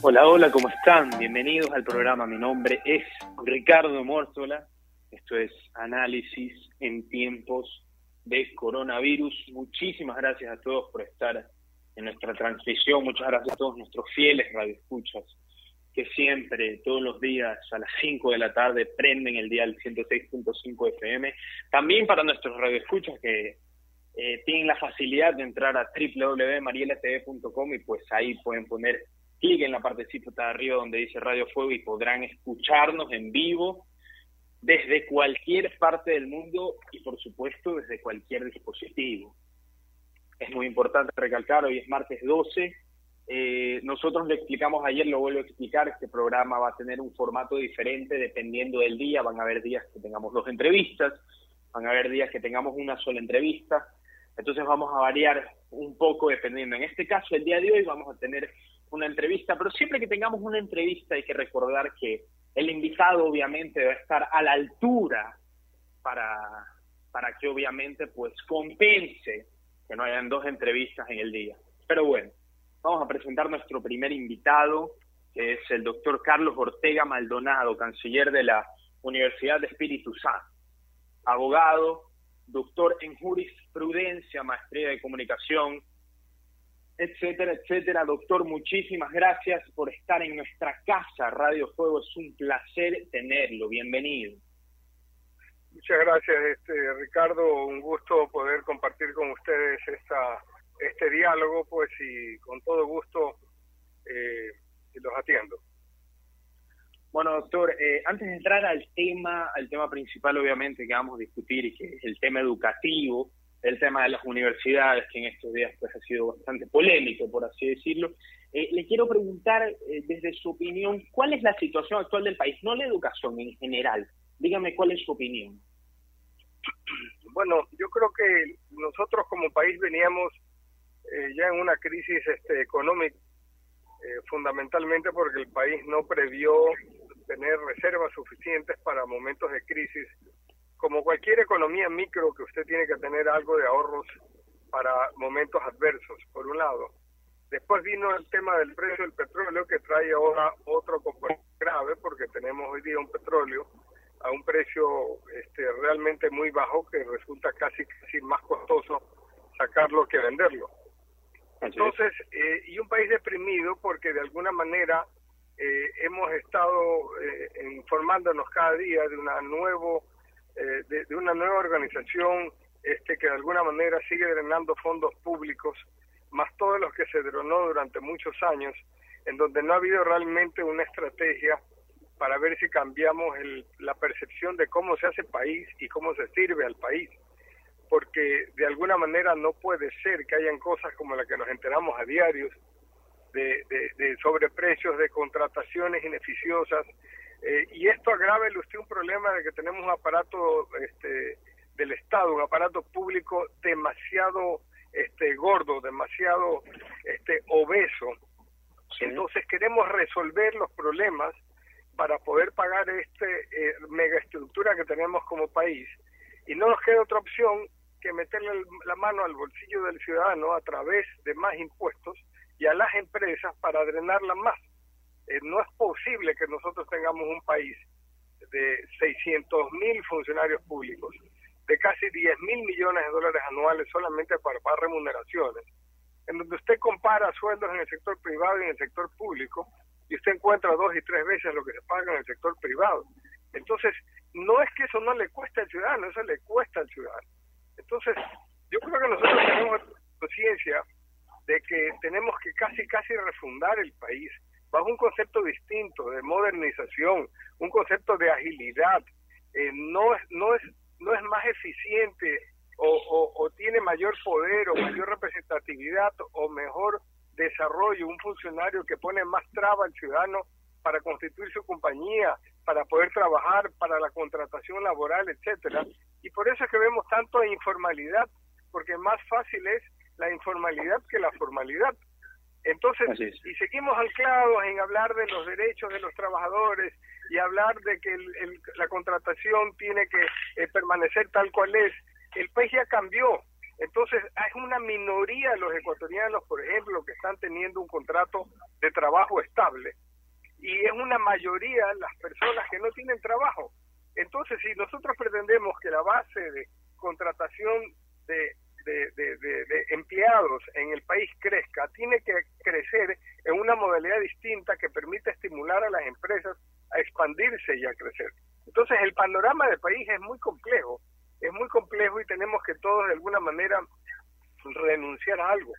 Hola, hola, ¿cómo están? Bienvenidos al programa. Mi nombre es Ricardo Mórtola. Esto es Análisis en tiempos de coronavirus. Muchísimas gracias a todos por estar en nuestra transmisión. Muchas gracias a todos nuestros fieles radioescuchas que siempre, todos los días a las 5 de la tarde, prenden el día del 106.5 FM. También para nuestros radioescuchas que eh, tienen la facilidad de entrar a www.marielatv.com y pues ahí pueden poner clic en la partecita de arriba donde dice Radio Fuego y podrán escucharnos en vivo desde cualquier parte del mundo y por supuesto desde cualquier dispositivo. Es muy importante recalcar, hoy es martes 12, eh, nosotros lo explicamos ayer, lo vuelvo a explicar, este programa va a tener un formato diferente dependiendo del día, van a haber días que tengamos dos entrevistas, van a haber días que tengamos una sola entrevista, entonces vamos a variar un poco dependiendo. En este caso, el día de hoy vamos a tener una entrevista, pero siempre que tengamos una entrevista hay que recordar que el invitado obviamente debe estar a la altura para, para que obviamente pues compense que no hayan dos entrevistas en el día. Pero bueno, vamos a presentar nuestro primer invitado, que es el doctor Carlos Ortega Maldonado, canciller de la Universidad de Espíritu Santo, abogado, doctor en jurisprudencia, maestría de comunicación, etcétera, etcétera. Doctor, muchísimas gracias por estar en nuestra casa. Radio Fuego es un placer tenerlo. Bienvenido. Muchas gracias, este, Ricardo. Un gusto poder compartir con ustedes esta, este diálogo, pues, y con todo gusto eh, los atiendo. Bueno, doctor, eh, antes de entrar al tema, al tema principal, obviamente, que vamos a discutir, que es el tema educativo, el tema de las universidades, que en estos días pues ha sido bastante polémico, por así decirlo. Eh, le quiero preguntar, eh, desde su opinión, ¿cuál es la situación actual del país? No la educación en general. Dígame cuál es su opinión. Bueno, yo creo que nosotros como país veníamos eh, ya en una crisis este, económica, fundamentalmente porque el país no previó tener reservas suficientes para momentos de crisis como cualquier economía micro que usted tiene que tener algo de ahorros para momentos adversos, por un lado. Después vino el tema del precio del petróleo que trae ahora otro componente grave porque tenemos hoy día un petróleo a un precio este, realmente muy bajo que resulta casi, casi más costoso sacarlo que venderlo. Entonces, eh, y un país deprimido porque de alguna manera eh, hemos estado eh, informándonos cada día de una nuevo eh, de, una nueva organización este, que de alguna manera sigue drenando fondos públicos, más todos los que se drenó durante muchos años, en donde no ha habido realmente una estrategia para ver si cambiamos el, la percepción de cómo se hace país y cómo se sirve al país. Porque de alguna manera no puede ser que hayan cosas como las que nos enteramos a diarios, de, de sobreprecios, de contrataciones ineficiosas, eh, y esto agrava usted un problema de que tenemos un aparato este, del Estado, un aparato público demasiado este, gordo, demasiado este, obeso. Entonces queremos resolver los problemas para poder pagar esta eh, megaestructura que tenemos como país. Y no nos queda otra opción que meterle la mano al bolsillo del ciudadano a través de más impuestos y a las empresas para drenarla más. Eh, no es posible que nosotros tengamos un país de 600 mil funcionarios públicos, de casi 10 mil millones de dólares anuales solamente para pagar remuneraciones, en donde usted compara sueldos en el sector privado y en el sector público, y usted encuentra dos y tres veces lo que se paga en el sector privado. Entonces, no es que eso no le cueste al ciudadano, eso le cuesta al ciudadano. Entonces, yo creo que nosotros tenemos conciencia de que tenemos que casi, casi refundar el país, bajo un concepto distinto de modernización, un concepto de agilidad, eh, no, es, no, es, no es más eficiente o, o, tiene mayor poder o mayor representatividad o mejor desarrollo un funcionario que pone más traba al ciudadano para constituir su compañía, para poder trabajar, para la contratación laboral, etcétera. Y por eso es que vemos tanto informalidad, porque más fácil es la informalidad que la formalidad. Entonces, y seguimos anclados en hablar de los derechos de los trabajadores y hablar de que la contratación tiene que eh, permanecer tal cual es. El país ya cambió. Entonces, hay una minoría de los ecuatorianos, por ejemplo, que están teniendo un contrato de trabajo estable y es una mayoría las personas que no tienen trabajo. Entonces, si nosotros pretendemos que la base de contratación de, de, empleados en el país crezca, tiene que crecer en una modalidad distinta que permita estimular a las empresas a expandirse y a crecer. Entonces, el panorama del país es muy complejo, es muy complejo y tenemos que todos de alguna manera renunciar a algo.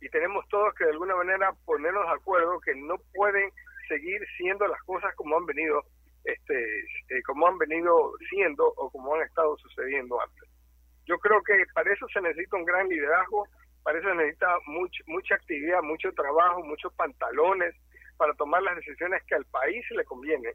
Y tenemos todos que de alguna manera ponernos de acuerdo que no pueden seguir siendo las cosas como han venido este eh, como han venido siendo o como han estado sucediendo antes. Yo creo que para eso se necesita un gran liderazgo, para eso se necesita much, mucha actividad, mucho trabajo, muchos pantalones para tomar las decisiones que al país le conviene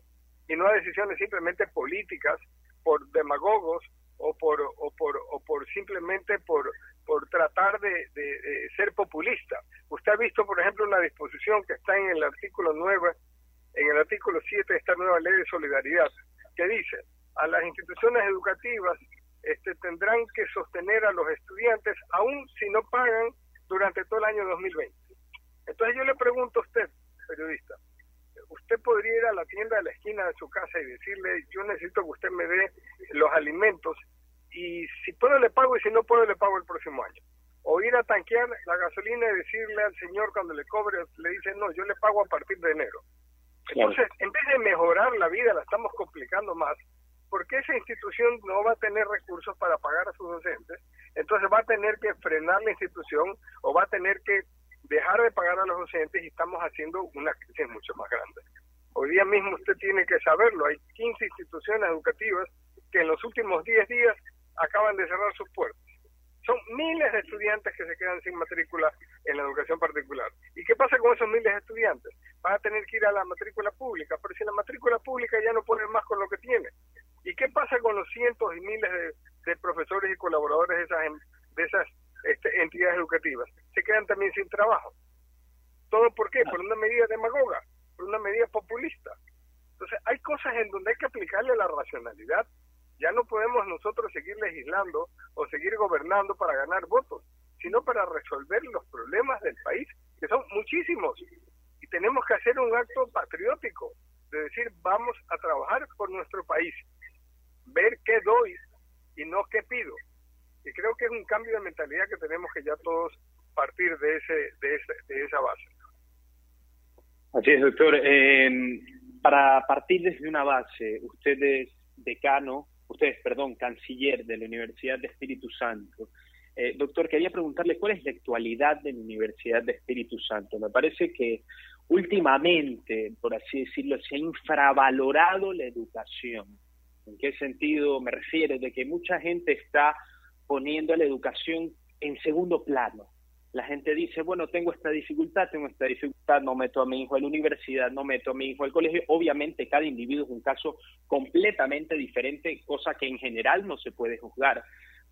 y no decisiones simplemente políticas por demagogos o por o por o por simplemente por por tratar de, de, ser populista. Usted ha visto, por ejemplo, una disposición que está en el artículo 9, en el artículo 7 de esta nueva ley de solidaridad, que dice, a las instituciones educativas este, tendrán que sostener a los estudiantes aún si no pagan durante todo el año 2020. Entonces yo le pregunto a usted, periodista, usted podría ir a la tienda de la esquina de su casa y decirle, yo necesito que usted me dé los alimentos y si puedo le pago y si no puedo le pago el próximo año. O ir a tanquear la gasolina y decirle al señor cuando le cobre, le dice, no, yo le pago a partir de enero. Entonces, en vez de mejorar la vida, la estamos complicando más, porque esa institución no va a tener recursos para pagar a sus docentes, entonces va a tener que frenar la institución o va a tener que dejar de pagar a los docentes y estamos haciendo una crisis mucho más grande. Hoy día mismo usted tiene que saberlo, hay 15 instituciones educativas que en los últimos 10 días acaban de cerrar sus puertas. Son miles de estudiantes que se quedan sin matrícula en la educación particular. ¿Y qué pasa con esos miles de estudiantes? Van a tener que ir a la matrícula pública, pero si la matrícula pública ya no pone más con lo que tiene. ¿Y qué pasa con los cientos y miles de, profesores y colaboradores de esas, de esas este, entidades educativas? Se quedan también sin trabajo. ¿Todo por qué? Por una medida demagoga, por una medida populista. Entonces, hay cosas en donde hay que aplicarle la racionalidad ya no podemos nosotros seguir legislando o seguir gobernando para ganar votos, sino para resolver los problemas del país, que son muchísimos. Y tenemos que hacer un acto patriótico, de decir, vamos a trabajar por nuestro país, ver qué doy y no qué pido. Y creo que es un cambio de mentalidad que tenemos que ya todos partir de ese de, ese, de esa base. Así es, doctor. Eh, para partir desde una base, usted es decano ustedes, perdón, canciller de la Universidad de Espíritu Santo. Eh, doctor, quería preguntarle cuál es la actualidad de la Universidad de Espíritu Santo. Me parece que últimamente, por así decirlo, se ha infravalorado la educación. ¿En qué sentido me refiero? De que mucha gente está poniendo la educación en segundo plano la gente dice, bueno, tengo esta dificultad, tengo esta dificultad, no meto a mi hijo a la universidad, no meto a mi hijo al colegio. Obviamente cada individuo es un caso completamente diferente, cosa que en general no se puede juzgar,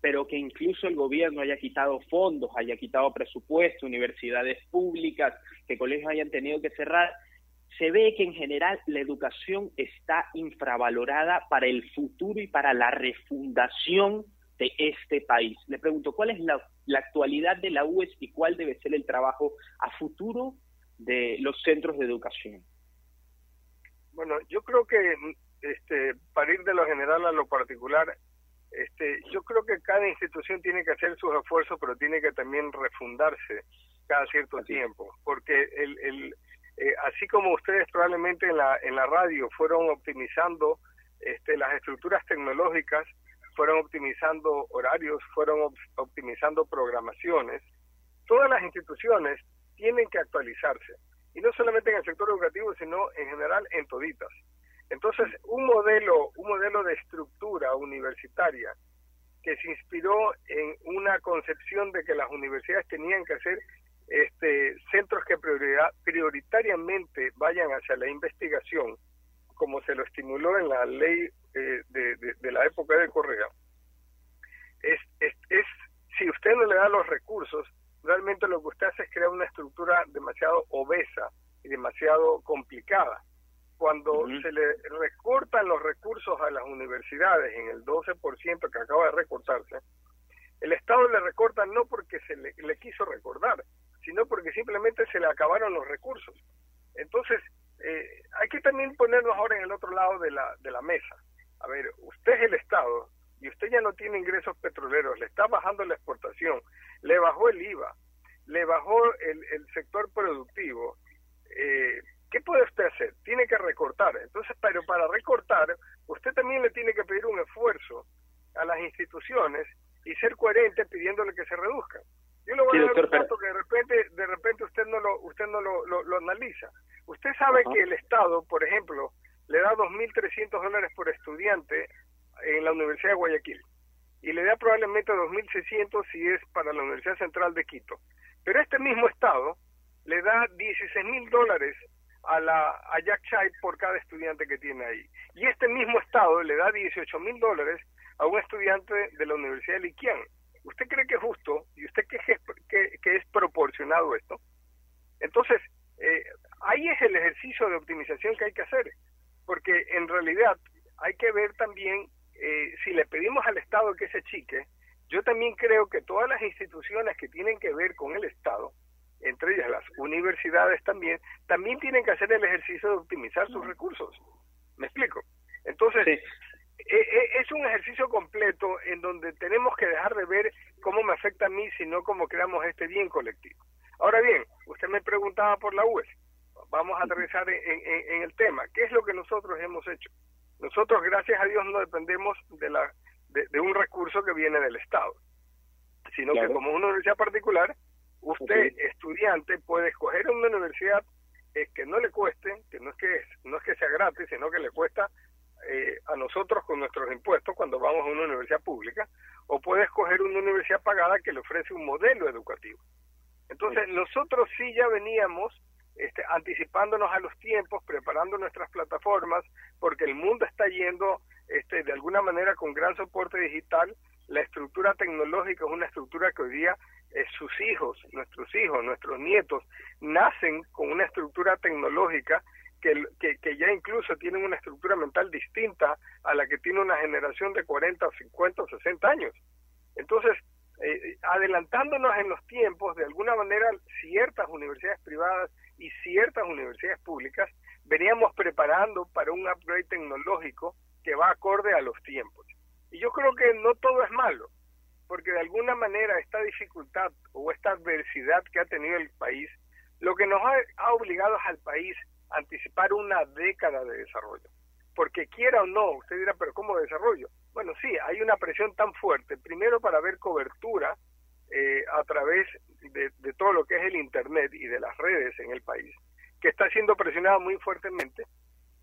pero que incluso el gobierno haya quitado fondos, haya quitado presupuesto, universidades públicas, que colegios hayan tenido que cerrar, se ve que en general la educación está infravalorada para el futuro y para la refundación de este país. Le pregunto, ¿cuál es la, actualidad de la UES y cuál debe ser el trabajo a futuro de los centros de educación? Bueno, yo creo que este, para ir de lo general a lo particular, este, yo creo que cada institución tiene que hacer sus esfuerzos, pero tiene que también refundarse cada cierto tiempo, porque el, el, eh, así como ustedes probablemente en la, en la radio fueron optimizando este, las estructuras tecnológicas, fueron optimizando horarios, fueron optimizando programaciones. Todas las instituciones tienen que actualizarse, y no solamente en el sector educativo, sino en general en toditas. Entonces, un modelo, un modelo de estructura universitaria que se inspiró en una concepción de que las universidades tenían que ser este, centros que prioritariamente vayan hacia la investigación, como se lo estimuló en la ley eh, de, la época de Correa, es, es, si usted no le da los recursos, realmente lo que usted hace es crear una estructura demasiado obesa y demasiado complicada. Cuando se le recortan los recursos a las universidades en el 12% que acaba de recortarse, el Estado le recorta no porque se le, le quiso recordar, sino porque simplemente se le acabaron los recursos. Entonces, eh, hay que también ponernos ahora en el otro lado de la, de la mesa. A ver, usted es el Estado y usted ya no tiene ingresos petroleros, le está bajando la exportación, le bajó el IVA, le bajó el, el sector productivo. Eh, ¿Qué puede usted hacer? Tiene que recortar. Entonces, pero para recortar, usted también le tiene que pedir un esfuerzo a las instituciones y ser coherente pidiéndole que se reduzcan. Yo le voy a dar un dato que de repente, de repente usted no lo, usted no lo, lo, analiza. Usted sabe que el Estado, por ejemplo, le da 2.300 dólares por estudiante en la Universidad de Guayaquil y le da probablemente 2.600 si es para la Universidad Central de Quito. Pero este mismo Estado le da 16.000 dólares a la a Jack Chai por cada estudiante que tiene ahí. Y este mismo Estado le da 18.000 dólares a un estudiante de la Universidad de Liquian. ¿Usted cree que es justo y usted cree que, que, es proporcionado esto? Entonces, eh, ahí es el ejercicio de optimización que hay que hacer, porque en realidad hay que ver también eh, si le pedimos al Estado que se chique, yo también creo que todas las instituciones que tienen que ver con el Estado, entre ellas las universidades también, también tienen que hacer el ejercicio de optimizar sus recursos. ¿Me explico? Entonces, es un ejercicio completo en donde tenemos que dejar de ver cómo me afecta a mí, sino cómo creamos este bien colectivo. Ahora bien, usted me preguntaba por la UES. Vamos a aterrizar en, el tema. ¿Qué es lo que nosotros hemos hecho? Nosotros, gracias a Dios, no dependemos de, la, de, un recurso que viene del Estado, sino que como una universidad particular, usted, estudiante, puede escoger una universidad eh, que no le cueste, que no es que, no es que sea gratis, sino que le cuesta eh, a nosotros con nuestros impuestos cuando vamos a una universidad pública, o puede escoger una universidad pagada que le ofrece un modelo educativo. Entonces, nosotros sí ya veníamos este, anticipándonos a los tiempos, preparando nuestras plataformas, porque el mundo está yendo este, de alguna manera con gran soporte digital. La estructura tecnológica es una estructura que hoy día eh, sus hijos, nuestros hijos, nuestros nietos, nacen con una estructura tecnológica que, ya incluso tienen una estructura mental distinta a la que tiene una generación de 40, 50 o 60 años. Entonces, eh, adelantándonos en los tiempos, de alguna manera, ciertas universidades privadas y ciertas universidades públicas veníamos preparando para un upgrade tecnológico que va acorde a los tiempos. Y yo creo que no todo es malo, porque de alguna manera esta dificultad o esta adversidad que ha tenido el país, lo que nos ha obligado al país anticipar una década de desarrollo. Porque quiera o no, usted dirá, pero ¿cómo desarrollo? Bueno, sí, hay una presión tan fuerte, primero para ver cobertura eh, a través de, de, todo lo que es el Internet y de las redes en el país, que está siendo presionada muy fuertemente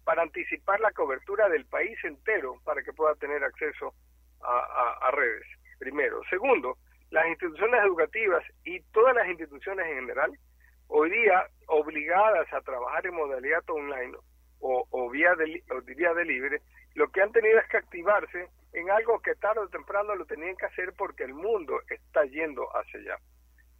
para anticipar la cobertura del país entero para que pueda tener acceso a, a redes, primero. Segundo, las instituciones educativas y todas las instituciones en general hoy día obligadas a trabajar en modalidad online o, vía, de, o vía de libre, lo que han tenido es que activarse en algo que tarde o temprano lo tenían que hacer porque el mundo está yendo hacia allá.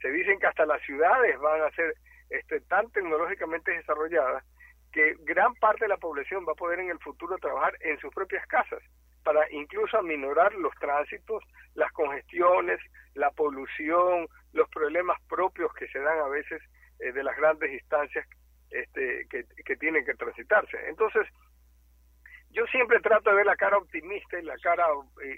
Se dicen que hasta las ciudades van a ser este, tan tecnológicamente desarrolladas que gran parte de la población va a poder en el futuro trabajar en sus propias casas para incluso aminorar los tránsitos, las congestiones, la polución, los problemas propios que se dan a veces eh, de las grandes instancias este, que, que tienen que transitarse. Entonces, yo siempre trato de ver la cara optimista y la cara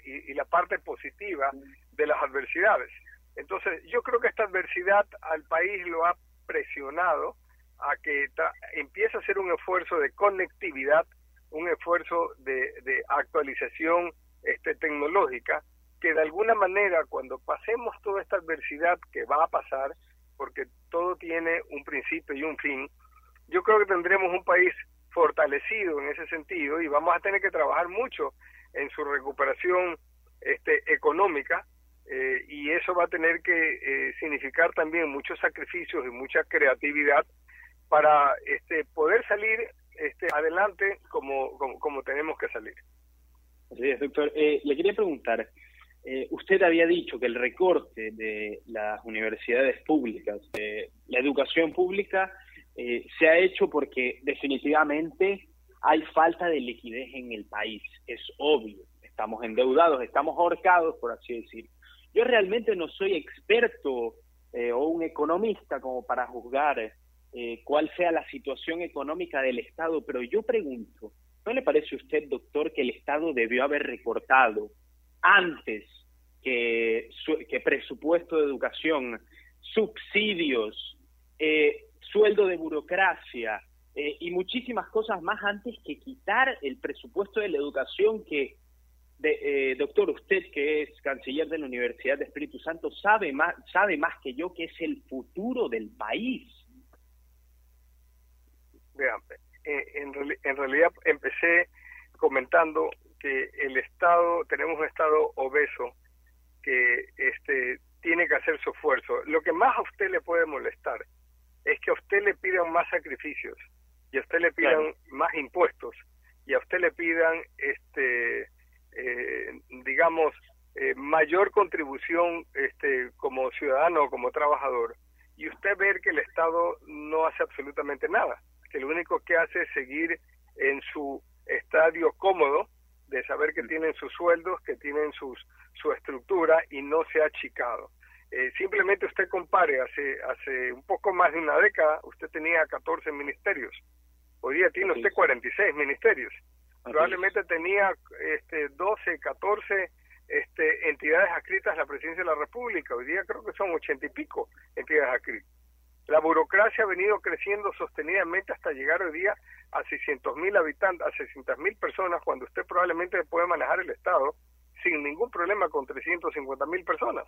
y, la parte positiva de las adversidades. Entonces, yo creo que esta adversidad al país lo ha presionado a que empiece a hacer un esfuerzo de conectividad, un esfuerzo de, de actualización este, tecnológica, que de alguna manera cuando pasemos toda esta adversidad que va a pasar, porque todo tiene un principio y un fin, yo creo que tendremos un país fortalecido en ese sentido y vamos a tener que trabajar mucho en su recuperación este, económica eh, y eso va a tener que eh, significar también muchos sacrificios y mucha creatividad para este, poder salir este, adelante como, como, tenemos que salir. Sí, doctor. Eh, le quería preguntar, eh, usted había dicho que el recorte de las universidades públicas, de la educación pública, eh, se ha hecho porque definitivamente hay falta de liquidez en el país. Es obvio. Estamos endeudados, estamos ahorcados, por así decir. Yo realmente no soy experto eh, o un economista como para juzgar eh, cuál sea la situación económica del Estado, pero yo pregunto, ¿no le parece a usted, doctor, que el Estado debió haber recortado antes que, que presupuesto de educación, subsidios, eh, sueldo de burocracia eh, y muchísimas cosas más antes que quitar el presupuesto de la educación que, de, doctor, usted que es canciller de la Universidad de Espíritu Santo sabe más, sabe más que yo que es el futuro del país. Vean, eh, en, realidad empecé comentando que el Estado, tenemos un Estado obeso que este tiene que hacer su esfuerzo. Lo que más a usted le puede molestar es que a usted le pidan más sacrificios y a usted le pidan más impuestos y a usted le pidan este eh, digamos eh, mayor contribución este como ciudadano o como trabajador y usted ver que el Estado no hace absolutamente nada que lo único que hace es seguir en su estadio cómodo de saber que tienen sus sueldos, que tienen sus, su estructura y no se ha achicado. Eh, simplemente usted compare, hace, hace un poco más de una década usted tenía 14 ministerios, hoy día tiene usted 46 ministerios, probablemente tenía este, 12, 14 este, entidades adscritas a la presidencia de la República, hoy día creo que son 80 y pico entidades adscritas. La burocracia ha venido creciendo sostenidamente hasta llegar hoy día a 600 mil habitantes, a 600 mil personas, cuando usted probablemente puede manejar el Estado sin ningún problema con 350 mil personas.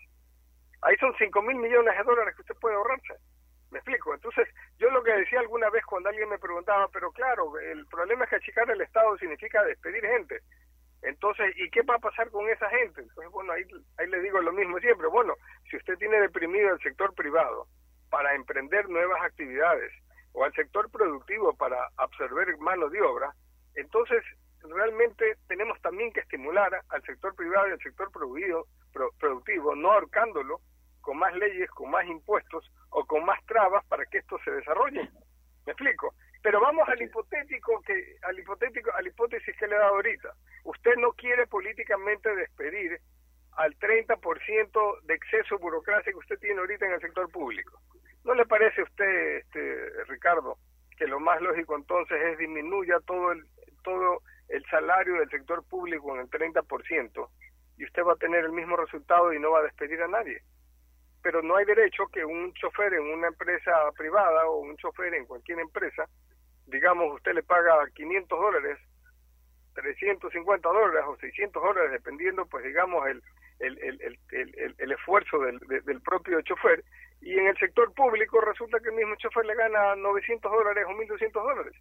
Ahí son 5 mil millones de dólares que usted puede ahorrarse. ¿Me explico? Entonces, yo lo que decía alguna vez cuando alguien me preguntaba, pero claro, el problema es que achicar el Estado significa despedir gente. Entonces, ¿y qué va a pasar con esa gente? Entonces, bueno, ahí, ahí le digo lo mismo siempre. Bueno, si usted tiene deprimido el sector privado, para emprender nuevas actividades o al sector productivo para absorber mano de obra, entonces realmente tenemos también que estimular al sector privado y al sector productivo, no ahorcándolo con más leyes, con más impuestos o con más trabas para que esto se desarrolle. ¿Me explico? Pero vamos al hipotético que al hipotético a la hipótesis que le he dado ahorita. Usted no quiere políticamente despedir al 30% de exceso burocracia que usted tiene ahorita en el sector público. ¿No le parece a usted, este, Ricardo, que lo más lógico entonces es disminuya todo el, todo el salario del sector público en el 30% y usted va a tener el mismo resultado y no va a despedir a nadie? Pero no hay derecho que un chofer en una empresa privada o un chofer en cualquier empresa, digamos, usted le paga 500 dólares 350 dólares o 600 dólares, dependiendo, pues digamos, el, el, el, el, esfuerzo del, del propio chofer. Y en el sector público resulta que el mismo chofer le gana 900 dólares o 1.200 dólares.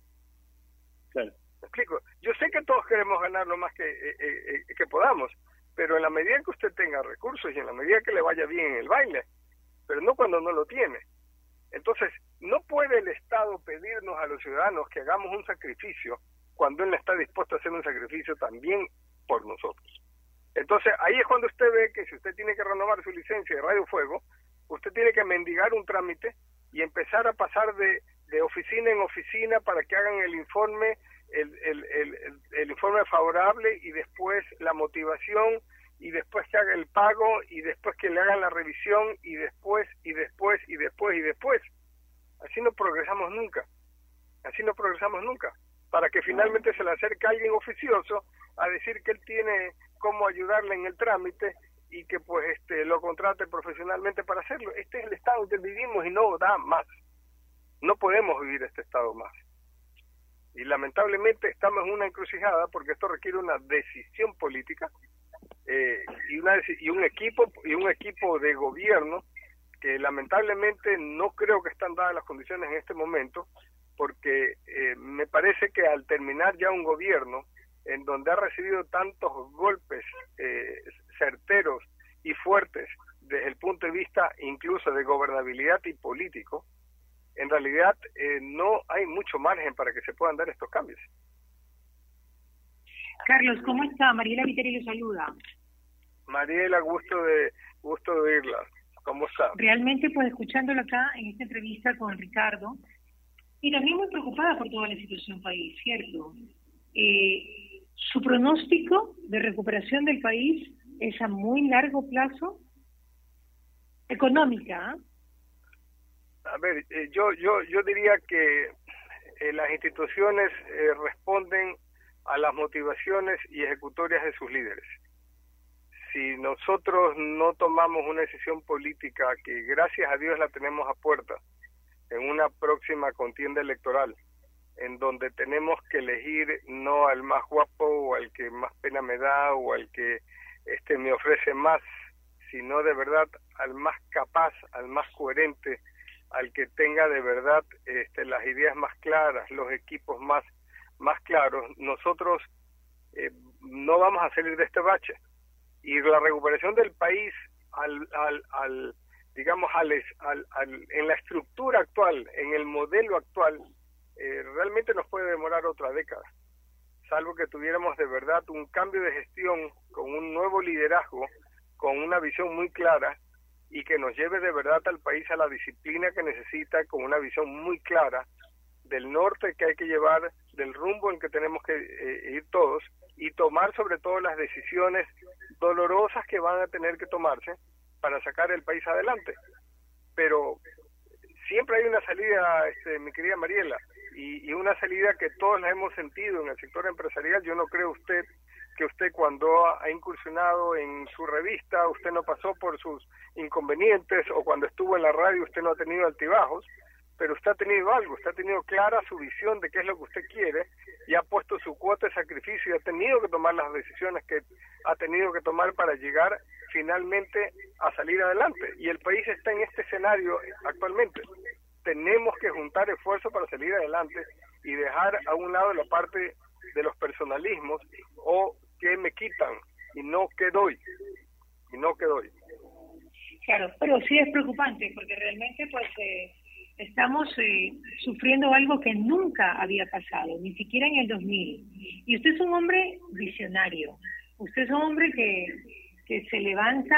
Claro. ¿Me explico? Yo sé que todos queremos ganar lo más que, eh, eh, eh, que podamos, pero en la medida que usted tenga recursos y en la medida que le vaya bien en el baile, pero no cuando no lo tiene. Entonces, no puede el Estado pedirnos a los ciudadanos que hagamos un sacrificio cuando Él está dispuesto a hacer un sacrificio también por nosotros. Entonces, ahí es cuando usted ve que si usted tiene que renovar su licencia de Radio Fuego, usted tiene que mendigar un trámite y empezar a pasar de, de oficina en oficina para que hagan el informe, el, el, el, el, informe favorable y después la motivación y después que haga el pago y después que le hagan la revisión y después y después y después y después. Así no progresamos nunca. Así no progresamos nunca para que finalmente se le acerque alguien oficioso a decir que él tiene cómo ayudarle en el trámite y que pues este lo contrate profesionalmente para hacerlo. Este es el estado en que vivimos y no da más. No podemos vivir este estado más. Y lamentablemente estamos en una encrucijada porque esto requiere una decisión política eh, y, una, y un equipo y un equipo de gobierno que lamentablemente no creo que están dadas las condiciones en este momento porque eh, me parece que al terminar ya un gobierno en donde ha recibido tantos golpes eh, certeros y fuertes desde el punto de vista incluso de gobernabilidad y político, en realidad eh, no hay mucho margen para que se puedan dar estos cambios. Carlos, ¿cómo está? Mariela Viteri le saluda. Mariela, gusto de gusto de oírla. ¿Cómo está? Realmente, pues escuchándolo acá en esta entrevista con Ricardo, y también muy preocupada por toda la situación país, ¿cierto? Eh, su pronóstico de recuperación del país es a muy largo plazo, económica. ¿ah? A ver, eh, yo, yo, yo diría que eh, las instituciones eh, responden a las motivaciones y ejecutorias de sus líderes. Si nosotros no tomamos una decisión política que gracias a Dios la tenemos a puerta en una próxima contienda electoral, en donde tenemos que elegir no al más guapo o al que más pena me da o al que este me ofrece más, sino de verdad al más capaz, al más coherente, al que tenga de verdad este, las ideas más claras, los equipos más, más claros, nosotros eh, no vamos a salir de este bache. Y la recuperación del país al, al, al digamos, al, al, en la estructura actual, en el modelo actual, eh, realmente nos puede demorar otra década, salvo que tuviéramos de verdad un cambio de gestión con un nuevo liderazgo, con una visión muy clara y que nos lleve de verdad al país a la disciplina que necesita, con una visión muy clara del norte que hay que llevar, del rumbo en que tenemos que eh, ir todos y tomar sobre todo las decisiones dolorosas que van a tener que tomarse para sacar el país adelante. Pero siempre hay una salida, este, mi querida Mariela, y, y una salida que todos la hemos sentido en el sector empresarial. Yo no creo usted que usted cuando ha incursionado en su revista, usted no pasó por sus inconvenientes o cuando estuvo en la radio usted no ha tenido altibajos, pero usted ha tenido algo, usted ha tenido clara su visión de qué es lo que usted quiere y ha puesto su cuota de sacrificio y ha tenido que tomar las decisiones que ha tenido que tomar para llegar finalmente a salir adelante. Y el país está en este escenario actualmente. Tenemos que juntar esfuerzos para salir adelante y dejar a un lado la parte de los personalismos o que me quitan y no que doy. Y no que doy. Claro, pero sí es preocupante porque realmente pues eh, estamos eh, sufriendo algo que nunca había pasado, ni siquiera en el 2000. Y usted es un hombre visionario, usted es un hombre que, que se levanta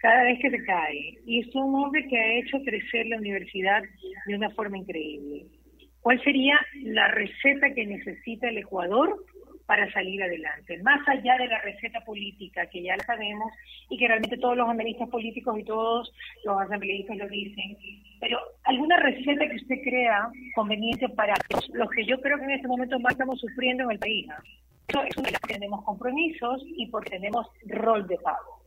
cada vez que se cae y es un hombre que ha hecho crecer la universidad de una forma increíble. ¿Cuál sería la receta que necesita el Ecuador para salir adelante, más allá de la receta política que ya la sabemos y que realmente todos los analistas políticos y todos los asambleístas lo dicen, pero alguna receta que usted crea conveniente para los que yo creo que en este momento más estamos sufriendo en el país. Eso es tenemos compromisos y porque tenemos rol de pago.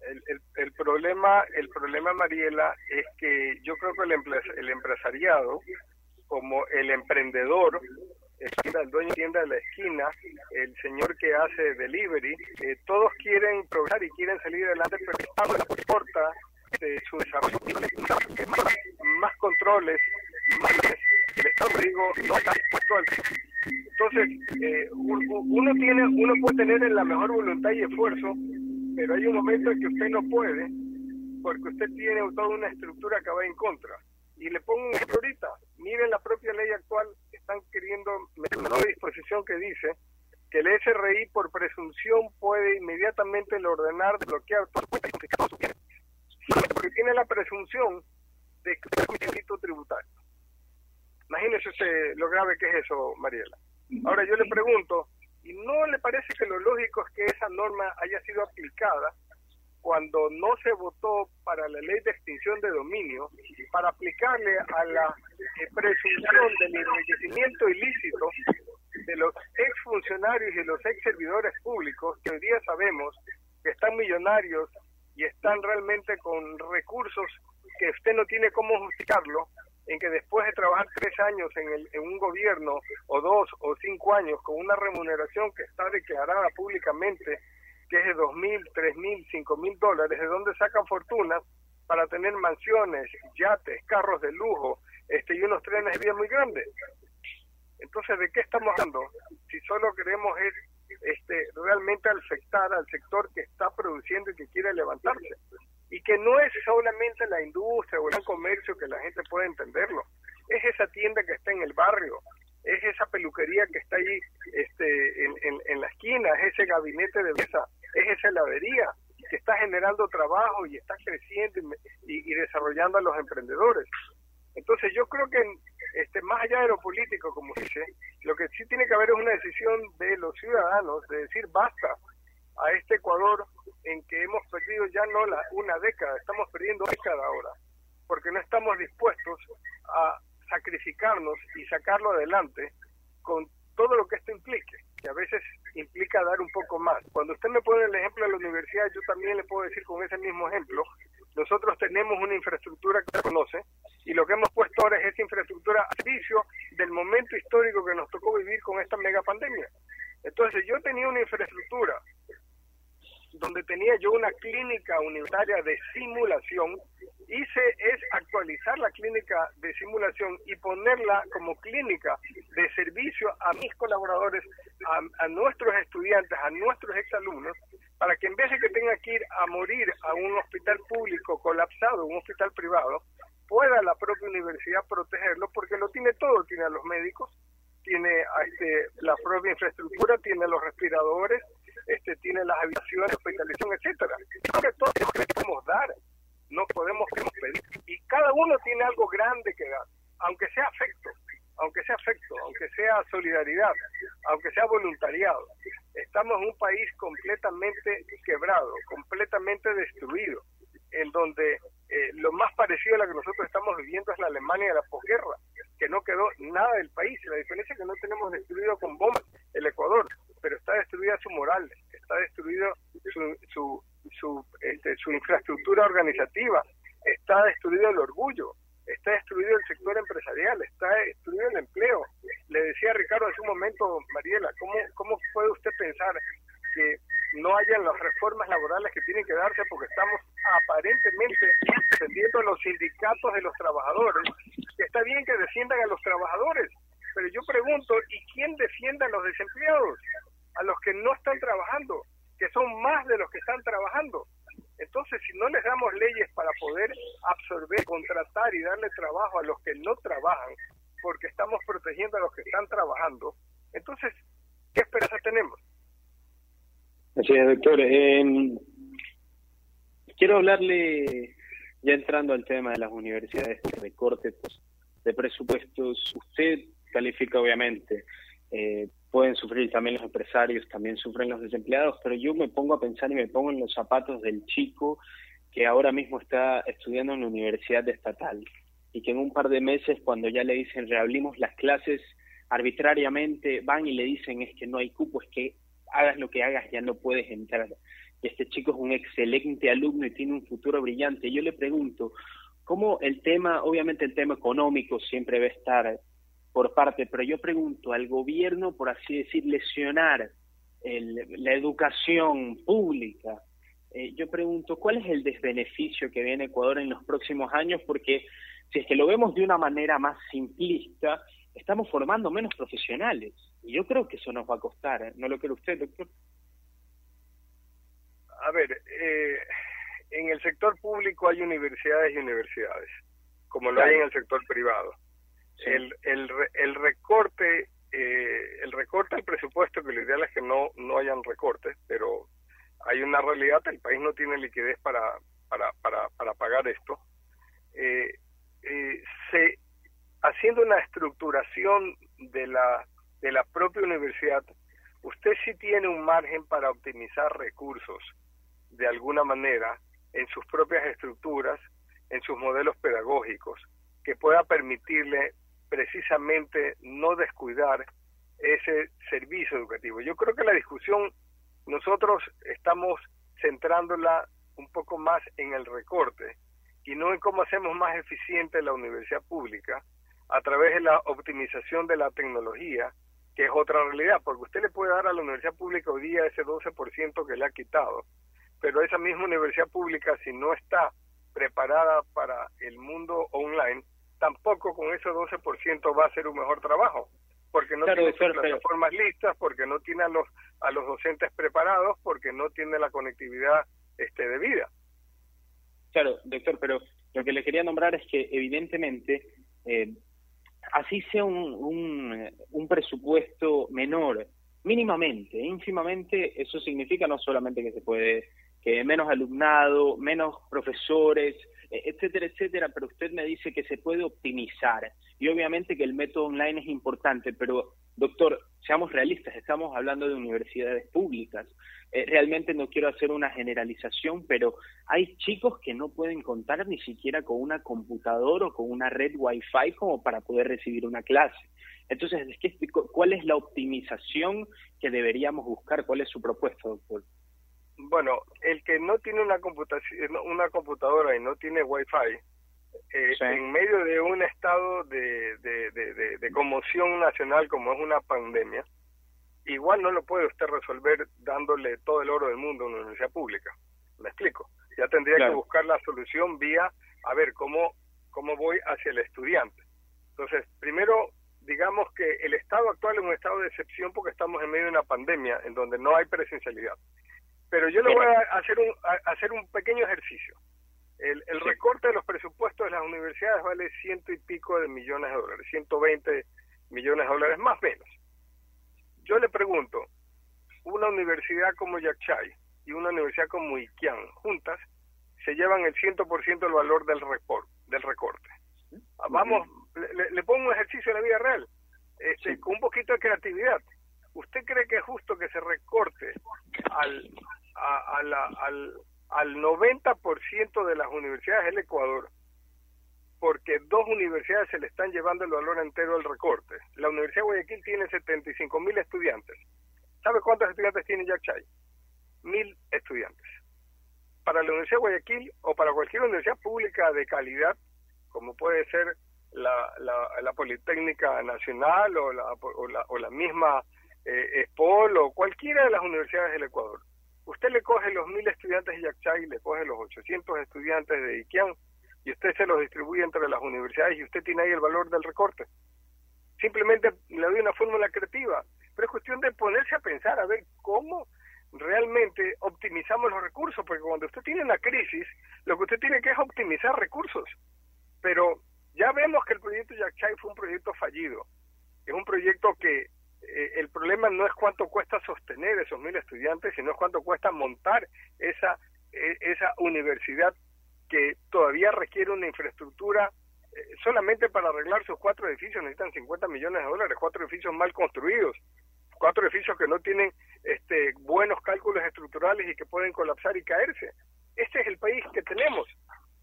El, el, el, problema, el problema, Mariela, es que yo creo que el, el empresariado, como el emprendedor, el dueño de tienda de la esquina, el señor que hace delivery, eh, todos quieren progresar y quieren salir adelante, pero no importa de su desarrollo, más, controles, el Estado digo, no está dispuesto al entonces eh, uno tiene uno puede tener la mejor voluntad y esfuerzo pero hay un momento en que usted no puede porque usted tiene toda una estructura que va en contra. Y le pongo un ejemplo ahorita. Miren la propia ley actual están queriendo meter una disposición que dice que el SRI por presunción puede inmediatamente ordenar bloquear porque tiene la presunción de que es un delito tributario. Imagínese lo grave que es eso, Mariela. Ahora yo le pregunto, ¿y no le parece que lo lógico es que esa norma haya sido aplicada cuando no se votó para la ley de extinción de dominio, para aplicarle a la presunción del enriquecimiento ilícito de los exfuncionarios y los ex servidores públicos, que hoy día sabemos que están millonarios y están realmente con recursos que usted no tiene cómo justificarlo, en que después de trabajar tres años en, el, en un gobierno, o dos o cinco años, con una remuneración que está declarada públicamente que es de dos mil, tres mil, cinco mil dólares, de donde sacan fortunas para tener mansiones, yates, carros de lujo, este y unos trenes de vida muy grandes. Entonces, ¿de qué estamos hablando? Si solo queremos es este realmente afectar al sector que está produciendo y que quiere levantarse. Y que no es solamente la industria o el comercio que la gente puede entenderlo. Es esa tienda que está en el barrio, es esa peluquería que está ahí este, en, en, en la esquina, es ese gabinete de belleza, es esa heladería que está generando trabajo y está creciendo y, y, desarrollando a los emprendedores. Entonces yo creo que este más allá de lo político, como dice, lo que sí tiene que haber es una decisión de los ciudadanos de decir basta a este Ecuador en que hemos perdido ya no la, una década, estamos perdiendo década ahora. porque no estamos dispuestos a sacrificarnos y sacarlo adelante con todo lo que esto implique, que a veces implica dar un poco más. Cuando usted me pone el ejemplo de la universidad, yo también le puedo decir con ese mismo ejemplo, nosotros tenemos una infraestructura que se conoce y lo que hemos puesto ahora es esa infraestructura a servicio del momento histórico que nos tocó vivir con esta mega pandemia. Entonces yo tenía una infraestructura donde tenía yo una clínica universitaria de simulación, hice es actualizar la clínica de simulación y ponerla como clínica de servicio a mis colaboradores, a, a nuestros estudiantes, a nuestros exalumnos, para que en vez de que tenga que ir a morir a un hospital público colapsado, un hospital privado, pueda la propia universidad protegerlo porque lo tiene todo, tiene a los médicos, tiene este, la propia infraestructura, tiene los respiradores, este, tiene las habitaciones, hospitalización, etcétera. Creo que todo lo que podemos dar, no podemos pedir. Y cada uno tiene algo grande que dar, aunque sea afecto, aunque sea afecto, aunque sea solidaridad, aunque sea voluntariado. Estamos en un país completamente quebrado, completamente destruido, en donde eh, lo más parecido a lo que nosotros estamos viviendo es la Alemania de la posguerra, que no quedó nada del país. La diferencia es que no tenemos destruido con bombas el Ecuador, pero está destruida su moral, está destruido su, su, su, este, su infraestructura organizativa, está destruido el orgullo, está destruido el sector empresarial, está destruido el empleo. Le decía a Ricardo hace un momento, Mariela, ¿cómo, cómo puede usted pensar que no hayan las reformas laborales que tienen que darse porque estamos aparentemente defendiendo a los sindicatos de los trabajadores? Está bien que defiendan a los trabajadores, pero yo pregunto, ¿y quién defiende a los desempleados? A los que no están trabajando, que son más de los que están trabajando. Entonces, si no les damos leyes para poder absorber, contratar y darle trabajo a los que no trabajan, porque estamos protegiendo a los que están trabajando, entonces, ¿qué esperanza tenemos? Así es, doctor. Eh, quiero hablarle, ya entrando al tema de las universidades, de recortes de presupuestos. Usted califica, obviamente, eh, pueden sufrir también los empresarios, también sufren los desempleados, pero yo me pongo a pensar y me pongo en los zapatos del chico que ahora mismo está estudiando en la universidad estatal y que en un par de meses, cuando ya le dicen reabrimos las clases, arbitrariamente van y le dicen es que no hay cupo, es que hagas lo que hagas ya no puedes entrar. Y este chico es un excelente alumno y tiene un futuro brillante. Yo le pregunto, ¿cómo el tema, obviamente el tema económico siempre va a estar por parte, pero yo pregunto al gobierno, por así decir, lesionar la educación pública. Eh, yo pregunto, ¿cuál es el desbeneficio que viene Ecuador en los próximos años? Porque si es que lo vemos de una manera más simplista, estamos formando menos profesionales. Y yo creo que eso nos va a costar. ¿eh? ¿No lo cree usted, doctor? A ver, eh, en el sector público hay universidades y universidades, como lo hay en el sector privado el, el, el recorte eh, el recorte al presupuesto, que lo ideal es que no, no hayan recortes, pero hay una realidad, el país no tiene liquidez para, para, para, para pagar esto. Eh, eh, se, haciendo una estructuración de la, de la propia universidad, usted sí tiene un margen para optimizar recursos de alguna manera en sus propias estructuras, en sus modelos pedagógicos, que pueda permitirle precisamente no descuidar ese servicio educativo. Yo creo que la discusión nosotros estamos centrándola un poco más en el recorte y no en cómo hacemos más eficiente la universidad pública a través de la optimización de la tecnología, que es otra realidad, porque usted le puede dar a la universidad pública hoy día ese 12% que le ha quitado, pero esa misma universidad pública, si no está preparada para el mundo online, tampoco con ese 12% va a ser un mejor trabajo, porque no tiene sus plataformas listas, porque no tiene a los, a los docentes preparados, porque no tiene la conectividad este, debida. Claro, doctor, pero lo que le quería nombrar es que evidentemente, eh, así sea un, un, un presupuesto menor, mínimamente, ínfimamente, eso significa no solamente que se puede que menos alumnado, menos profesores, e, etcétera, etcétera, pero usted me dice que se puede optimizar. Y obviamente que el método online es importante, pero doctor, seamos realistas, estamos hablando de universidades públicas. Eh, realmente no quiero hacer una generalización, pero hay chicos que no pueden contar ni siquiera con una computadora o con una red Wi-Fi como para poder recibir una clase. Entonces, ¿cuál es la optimización que deberíamos buscar? ¿Cuál es su propuesta, doctor? Bueno, el que no tiene una, computación, una computadora y no tiene Wi-Fi, eh, en medio de un estado de, de, conmoción nacional como es una pandemia, igual no lo puede usted resolver dándole todo el oro del mundo a una universidad pública. ¿Me explico? Ya tendría que buscar la solución vía, a ver, cómo, cómo voy hacia el estudiante. Entonces, primero, digamos que el estado actual es un estado de excepción porque estamos en medio de una pandemia en donde no hay presencialidad. Pero yo le voy a hacer un, hacer un pequeño ejercicio. El, el recorte de los presupuestos de las universidades vale ciento y pico de millones de dólares, 120 millones de dólares más o menos. Yo le pregunto, una universidad como Yachay y una universidad como Iquian, juntas, se llevan el 100% del valor del, report, del recorte. Vamos, le, pongo un ejercicio en la vida real, este, con un poquito de creatividad. ¿Usted cree que es justo que se recorte al, a, la, al, al 90% de las universidades del Ecuador porque dos universidades se le están llevando el valor entero al recorte. La Universidad de Guayaquil tiene 75 mil estudiantes. ¿Sabe cuántos estudiantes tiene Yachay? Mil estudiantes. Para la Universidad de Guayaquil o para cualquier universidad pública de calidad, como puede ser la, la, Politécnica Nacional o la, o la, o la misma eh, ESPOL o cualquiera de las universidades del Ecuador, usted le coge los mil estudiantes de Yachay, le coge los 800 estudiantes de Iquián, y usted se los distribuye entre las universidades y usted tiene ahí el valor del recorte. Simplemente le doy una fórmula creativa, pero es cuestión de ponerse a pensar a ver cómo realmente optimizamos los recursos, porque cuando usted tiene una crisis, lo que usted tiene que es optimizar recursos. Pero ya vemos que el proyecto Yachay fue un proyecto fallido. Es un proyecto que eh, el problema no es cuánto cuesta sostener esos mil estudiantes, sino cuánto cuesta montar esa, e, esa universidad que todavía requiere una infraestructura eh, solamente para arreglar sus cuatro edificios necesitan 50 millones de dólares, cuatro edificios mal construidos, cuatro edificios que no tienen este, buenos cálculos estructurales y que pueden colapsar y caerse. Este es el país que tenemos,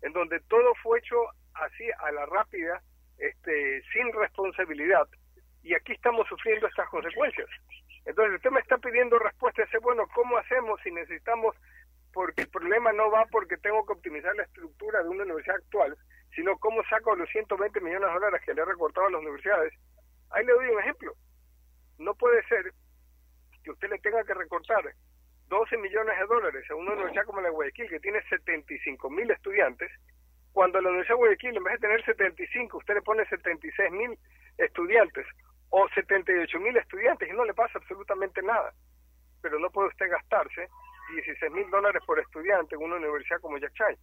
en donde todo fue hecho así a la rápida, este, sin responsabilidad, y aquí estamos sufriendo estas consecuencias. Entonces usted me está pidiendo respuesta ese, bueno, ¿cómo hacemos si necesitamos porque el problema no va porque tengo que optimizar la estructura de una universidad actual, sino cómo saco los 120 millones de dólares que le he recortado a las universidades. Ahí le doy un ejemplo. No puede ser que usted le tenga que recortar 12 millones de dólares a una universidad como la de Guayaquil, que tiene 75 mil estudiantes, cuando la Universidad de Guayaquil, en vez de tener 75, usted le pone 76 mil estudiantes o 78 mil estudiantes y no le pasa absolutamente nada. Pero no puede usted gastarse 16 mil dólares por estudiante en una universidad como Yachay.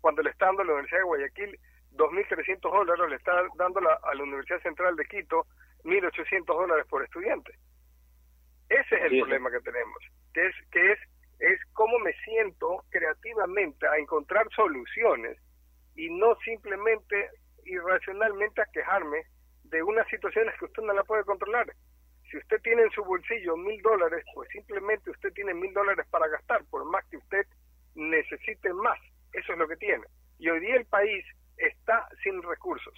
Cuando le está dando a la Universidad de Guayaquil 2.300 dólares, le está dando a la Universidad Central de Quito 1.800 dólares por estudiante. Ese es el problema que tenemos, que es, que es, es cómo me siento creativamente a encontrar soluciones y no simplemente irracionalmente a quejarme de unas situaciones que usted no la puede controlar. Si usted tiene en su bolsillo mil dólares, pues simplemente usted tiene mil dólares para gastar, por más que usted necesite más. Eso es lo que tiene. Y hoy día el país está sin recursos.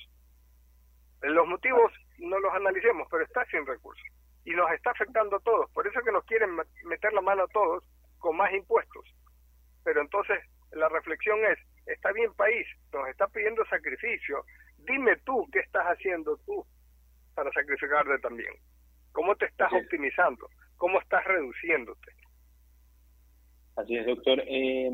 Los motivos no los analicemos, pero está sin recursos. Y nos está afectando a todos. Por eso que nos quieren meter la mano a todos con más impuestos. Pero entonces la reflexión es, está bien país, nos está pidiendo sacrificio. Dime tú qué estás haciendo tú para sacrificarte también. ¿Cómo te estás optimizando? ¿Cómo estás reduciéndote? Así es, doctor. Eh,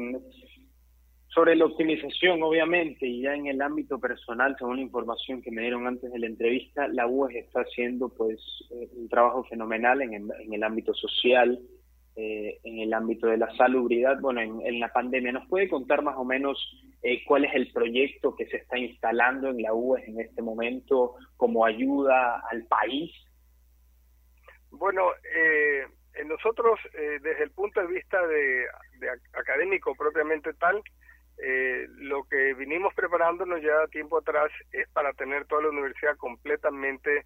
sobre la optimización, obviamente, y ya en el ámbito personal, según la información que me dieron antes de la entrevista, la UES está haciendo pues eh, un trabajo fenomenal en el, ámbito social, eh, en el ámbito de la salubridad, bueno, en, la pandemia. ¿Nos puede contar más o menos cuál es el proyecto que se está instalando en la UES en este momento como ayuda al país bueno, eh, nosotros, desde el punto de vista de, académico propiamente tal, lo que vinimos preparándonos ya tiempo atrás es para tener toda la universidad completamente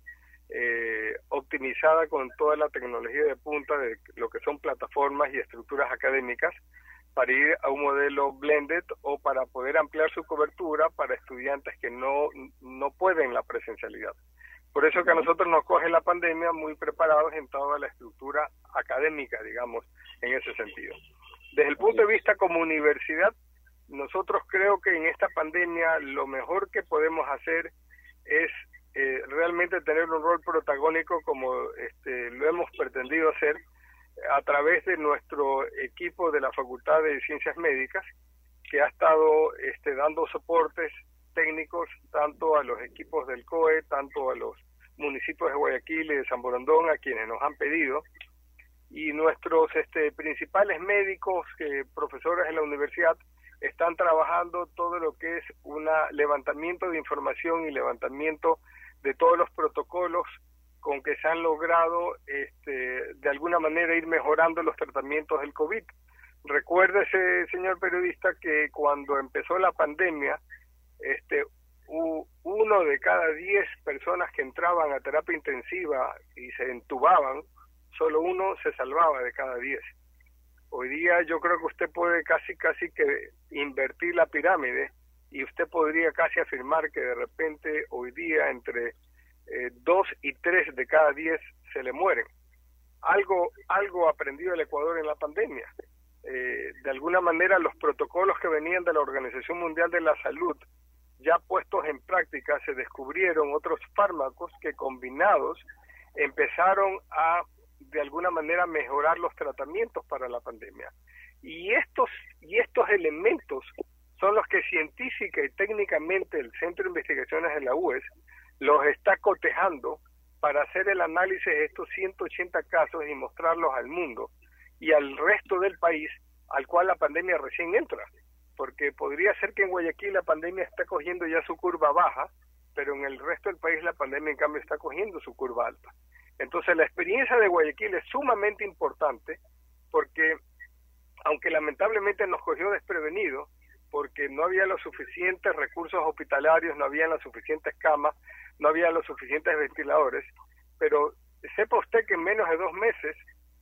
optimizada con toda la tecnología de punta de lo que son plataformas y estructuras académicas para ir a un modelo blended o para poder ampliar su cobertura para estudiantes que no, no pueden la presencialidad. Por eso que a nosotros nos coge la pandemia muy preparados en toda la estructura académica, digamos, en ese sentido. Desde el punto de vista como universidad, nosotros creo que en esta pandemia lo mejor que podemos hacer es eh, realmente tener un rol protagónico como este, lo hemos pretendido hacer a través de nuestro equipo de la Facultad de Ciencias Médicas, que ha estado este, dando soportes técnicos tanto a los equipos del COE, tanto a los municipios de Guayaquil y de San Borondón, a quienes nos han pedido, y nuestros este, principales médicos, eh, profesores en la universidad, están trabajando todo lo que es un levantamiento de información y levantamiento de todos los protocolos con que se han logrado este, de alguna manera ir mejorando los tratamientos del COVID. Recuérdese, señor periodista, que cuando empezó la pandemia, este, uno de cada diez personas que entraban a terapia intensiva y se entubaban, solo uno se salvaba de cada diez. Hoy día yo creo que usted puede casi, casi que invertir la pirámide y usted podría casi afirmar que de repente hoy día entre eh, dos y tres de cada diez se le mueren. Algo, algo aprendido el Ecuador en la pandemia. Eh, de alguna manera los protocolos que venían de la Organización Mundial de la Salud, ya puestos en práctica, se descubrieron otros fármacos que combinados empezaron a de alguna manera mejorar los tratamientos para la pandemia. Y estos, y estos elementos son los que científica y técnicamente el Centro de Investigaciones de la UES los está cotejando para hacer el análisis de estos 180 casos y mostrarlos al mundo y al resto del país al cual la pandemia recién entra. Porque podría ser que en Guayaquil la pandemia está cogiendo ya su curva baja, pero en el resto del país la pandemia en cambio está cogiendo su curva alta. Entonces la experiencia de Guayaquil es sumamente importante porque, aunque lamentablemente nos cogió desprevenido, porque no había los suficientes recursos hospitalarios, no había las suficientes camas, no había los suficientes ventiladores, pero sepa usted que en menos de dos meses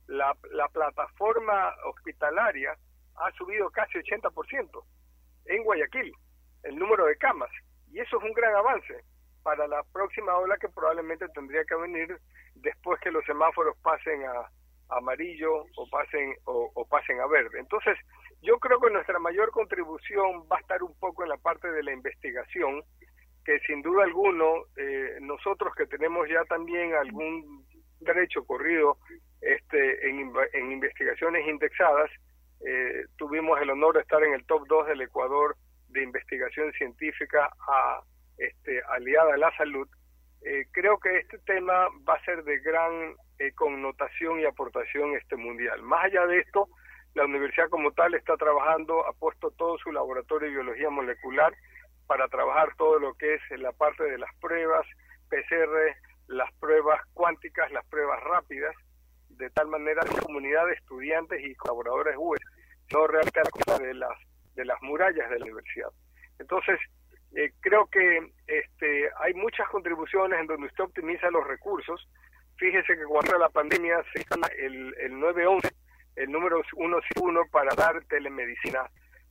la, la plataforma hospitalaria ha subido casi 80% en Guayaquil, el número de camas, y eso es un gran avance para la próxima ola que probablemente tendría que venir después que los semáforos pasen a, amarillo o pasen o, pasen a verde. Entonces, yo creo que nuestra mayor contribución va a estar un poco en la parte de la investigación que sin duda alguno eh, nosotros que tenemos ya también algún derecho corrido este, en, investigaciones indexadas, eh, tuvimos el honor de estar en el top 2 del Ecuador de investigación científica a, este, aliada a la salud. Eh, creo que este tema va a ser de gran connotación y aportación este mundial. Más allá de esto, la universidad como tal está trabajando, ha puesto todo su laboratorio de biología molecular para trabajar todo lo que es la parte de las pruebas, PCR, las pruebas cuánticas, las pruebas rápidas, de tal manera que la comunidad de estudiantes y colaboradores UE no realmente de las de las murallas de la universidad. Entonces, eh, creo que este, hay muchas contribuciones en donde usted optimiza los recursos. Fíjese que cuando la pandemia se llama el, el 911, el número 101 para dar telemedicina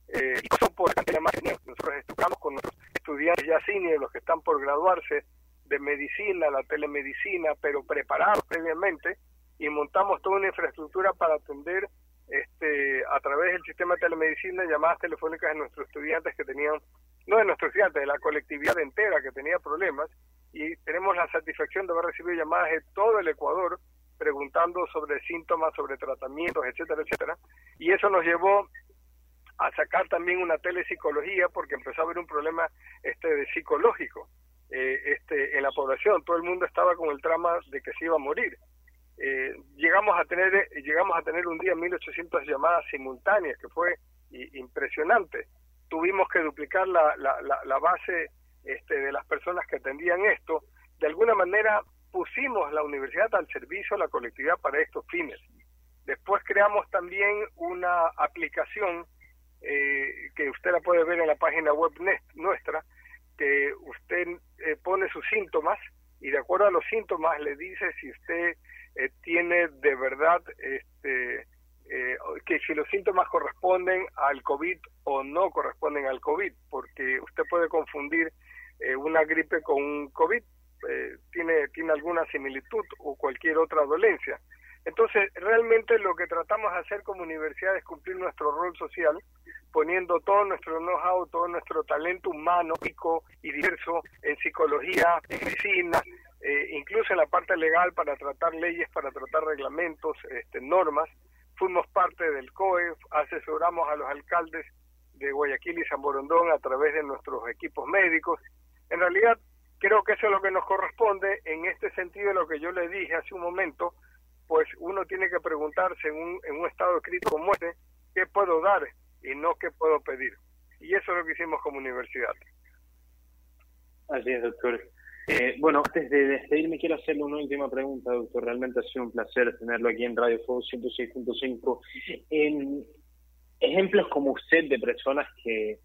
eh, y eso por más nosotros estudiamos con nuestros estudiantes ya senior, los que están por graduarse de medicina, la telemedicina, pero preparados previamente y montamos toda una infraestructura para atender este a través del sistema de telemedicina llamadas telefónicas de nuestros estudiantes que tenían, no de nuestros estudiantes, de la colectividad entera que tenía problemas y tenemos la satisfacción de haber recibido llamadas de todo el Ecuador preguntando sobre síntomas, sobre tratamientos, etcétera, etcétera. Y eso nos llevó a sacar también una telepsicología porque empezó a haber un problema este de psicológico eh, este en la población todo el mundo estaba con el trama de que se iba a morir eh, llegamos a tener llegamos a tener un día 1800 llamadas simultáneas que fue impresionante. Tuvimos que duplicar la, la, la, base este, de las personas que atendían esto. De alguna manera pusimos la universidad al servicio de la colectividad para estos fines. Después creamos también una aplicación eh, que usted la puede ver en la página web nuestra, que usted eh, pone sus síntomas y de acuerdo a los síntomas le dice si usted eh, tiene de verdad este eh, que si los síntomas corresponden al COVID o no corresponden al COVID, porque usted puede confundir una gripe con un COVID, tiene, tiene alguna similitud o cualquier otra dolencia. Entonces, realmente lo que tratamos de hacer como universidad es cumplir nuestro rol social, poniendo todo nuestro know-how, todo nuestro talento humano, rico y diverso en psicología, en medicina, eh, incluso en la parte legal para tratar leyes, para tratar reglamentos, este, normas. Fuimos parte del COE, asesoramos a los alcaldes de Guayaquil y San Borondón a través de nuestros equipos médicos. En realidad, creo que eso es lo que nos corresponde. En este sentido, lo que yo le dije hace un momento, pues uno tiene que preguntarse en un, en un estado crítico como este, ¿qué puedo dar y no qué puedo pedir? Y eso es lo que hicimos como universidad. Así es, doctor. Eh, bueno, antes de despedirme, quiero hacerle una última pregunta, doctor. Realmente ha sido un placer tenerlo aquí en Radio Fuego 106.5. Eh, ejemplos como usted de personas que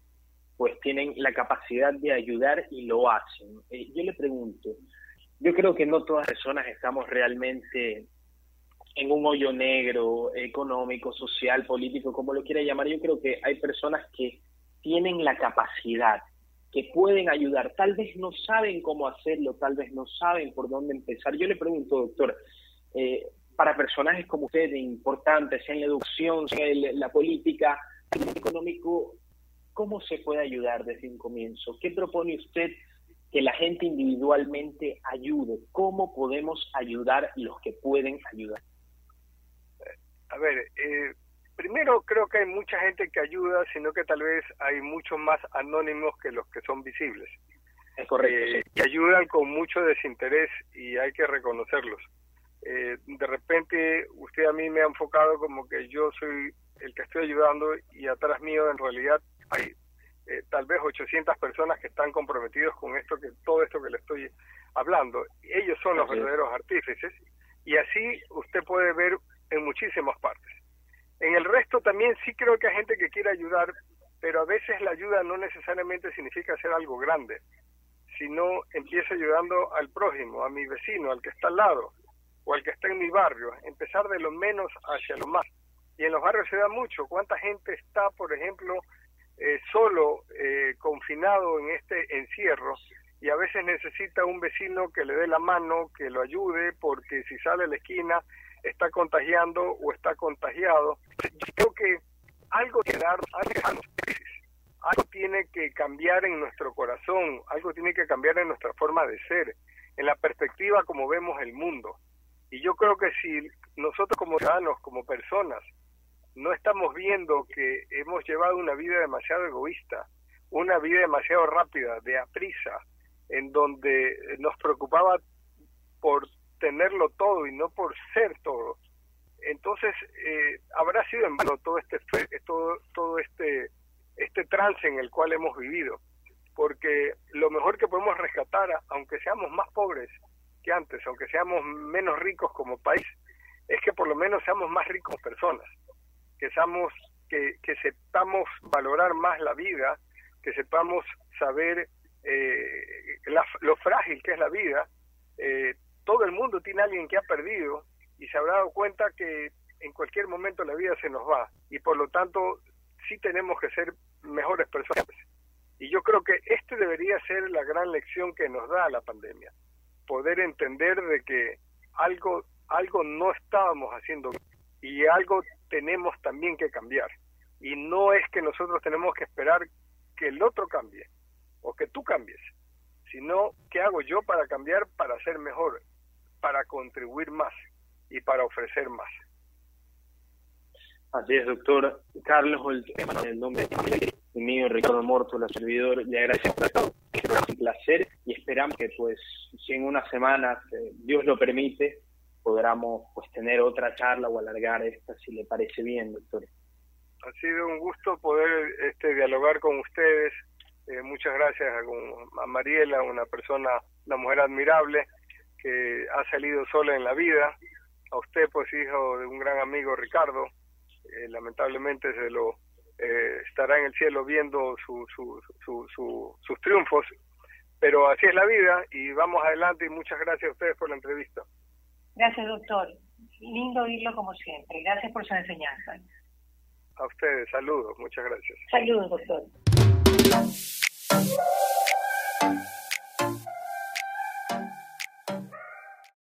pues tienen la capacidad de ayudar y lo hacen. Eh, yo le pregunto, yo creo que no todas las personas estamos realmente en un hoyo negro económico, social, político, como lo quiera llamar, yo creo que hay personas que tienen la capacidad, que pueden ayudar, tal vez no saben cómo hacerlo, tal vez no saben por dónde empezar. Yo le pregunto, doctor, eh, para personajes como usted, importantes en la educación, en la política, en el económico, ¿cómo se puede ayudar desde un comienzo? ¿Qué propone usted que la gente individualmente ayude? ¿Cómo podemos ayudar los que pueden ayudar? A ver, eh, primero creo que hay mucha gente que ayuda, sino que tal vez hay muchos más anónimos que los que son visibles. Es correcto. Eh, ayudan con mucho desinterés y hay que reconocerlos. Eh, de repente usted a mí me ha enfocado como que yo soy el que estoy ayudando y atrás mío en realidad hay eh, tal vez 800 personas que están comprometidos con esto que todo esto que le estoy hablando. Ellos son los verdaderos artífices y así usted puede ver en muchísimas partes. En el resto también sí creo que hay gente que quiere ayudar, pero a veces la ayuda no necesariamente significa hacer algo grande, sino empieza ayudando al prójimo, a mi vecino, al que está al lado, o al que está en mi barrio, empezar de lo menos hacia lo más. Y en los barrios se da mucho. ¿Cuánta gente está, por ejemplo, eh, solo, eh, confinado en este encierro? Y a veces necesita un vecino que le dé la mano, que lo ayude, porque si sale a la esquina está contagiando o está contagiado. Yo creo que algo tiene que algo tiene que cambiar en nuestro corazón, algo tiene que cambiar en nuestra forma de ser, en la perspectiva como vemos el mundo. Y yo creo que si nosotros como ciudadanos, como personas, no estamos viendo que hemos llevado una vida demasiado egoísta, una vida demasiado rápida, de aprisa, en donde nos preocupaba por tenerlo todo y no por ser todo. Entonces, eh, habrá sido en vano todo este todo, todo este este trance en el cual hemos vivido, porque lo mejor que podemos rescatar, aunque seamos más pobres que antes, aunque seamos menos ricos como país, es que por lo menos seamos más ricos personas, que seamos que, que sepamos valorar más la vida, que sepamos saber eh, lo frágil que es la vida, eh, todo el mundo tiene alguien que ha perdido y se habrá dado cuenta que en cualquier momento la vida se nos va y por lo tanto sí tenemos que ser mejores personas. Y yo creo que este debería ser la gran lección que nos da la pandemia, poder entender de que algo algo no estábamos haciendo y algo tenemos también que cambiar. Y no es que nosotros tenemos que esperar que el otro cambie o que tú cambies, sino qué hago yo para cambiar para ser mejor para contribuir más y para ofrecer más. Así es, doctor Carlos, en el nombre mío, Ricardo Morto, la servidor, le agradecemos por un placer y esperamos que, pues, si en unas semanas eh, Dios lo permite, podamos pues tener otra charla o alargar esta, si le parece bien, doctor. Ha sido un gusto poder este, dialogar con ustedes. Eh, muchas gracias a, a Mariela, una persona, una mujer admirable que ha salido sola en la vida, a usted, pues hijo de un gran amigo Ricardo, eh, lamentablemente se lo eh, estará en el cielo viendo su, su, su, sus triunfos, pero así es la vida y vamos adelante y muchas gracias a ustedes por la entrevista. Gracias, doctor. Lindo oírlo como siempre. Gracias por su enseñanza. A ustedes, saludos, muchas gracias. Saludos, doctor.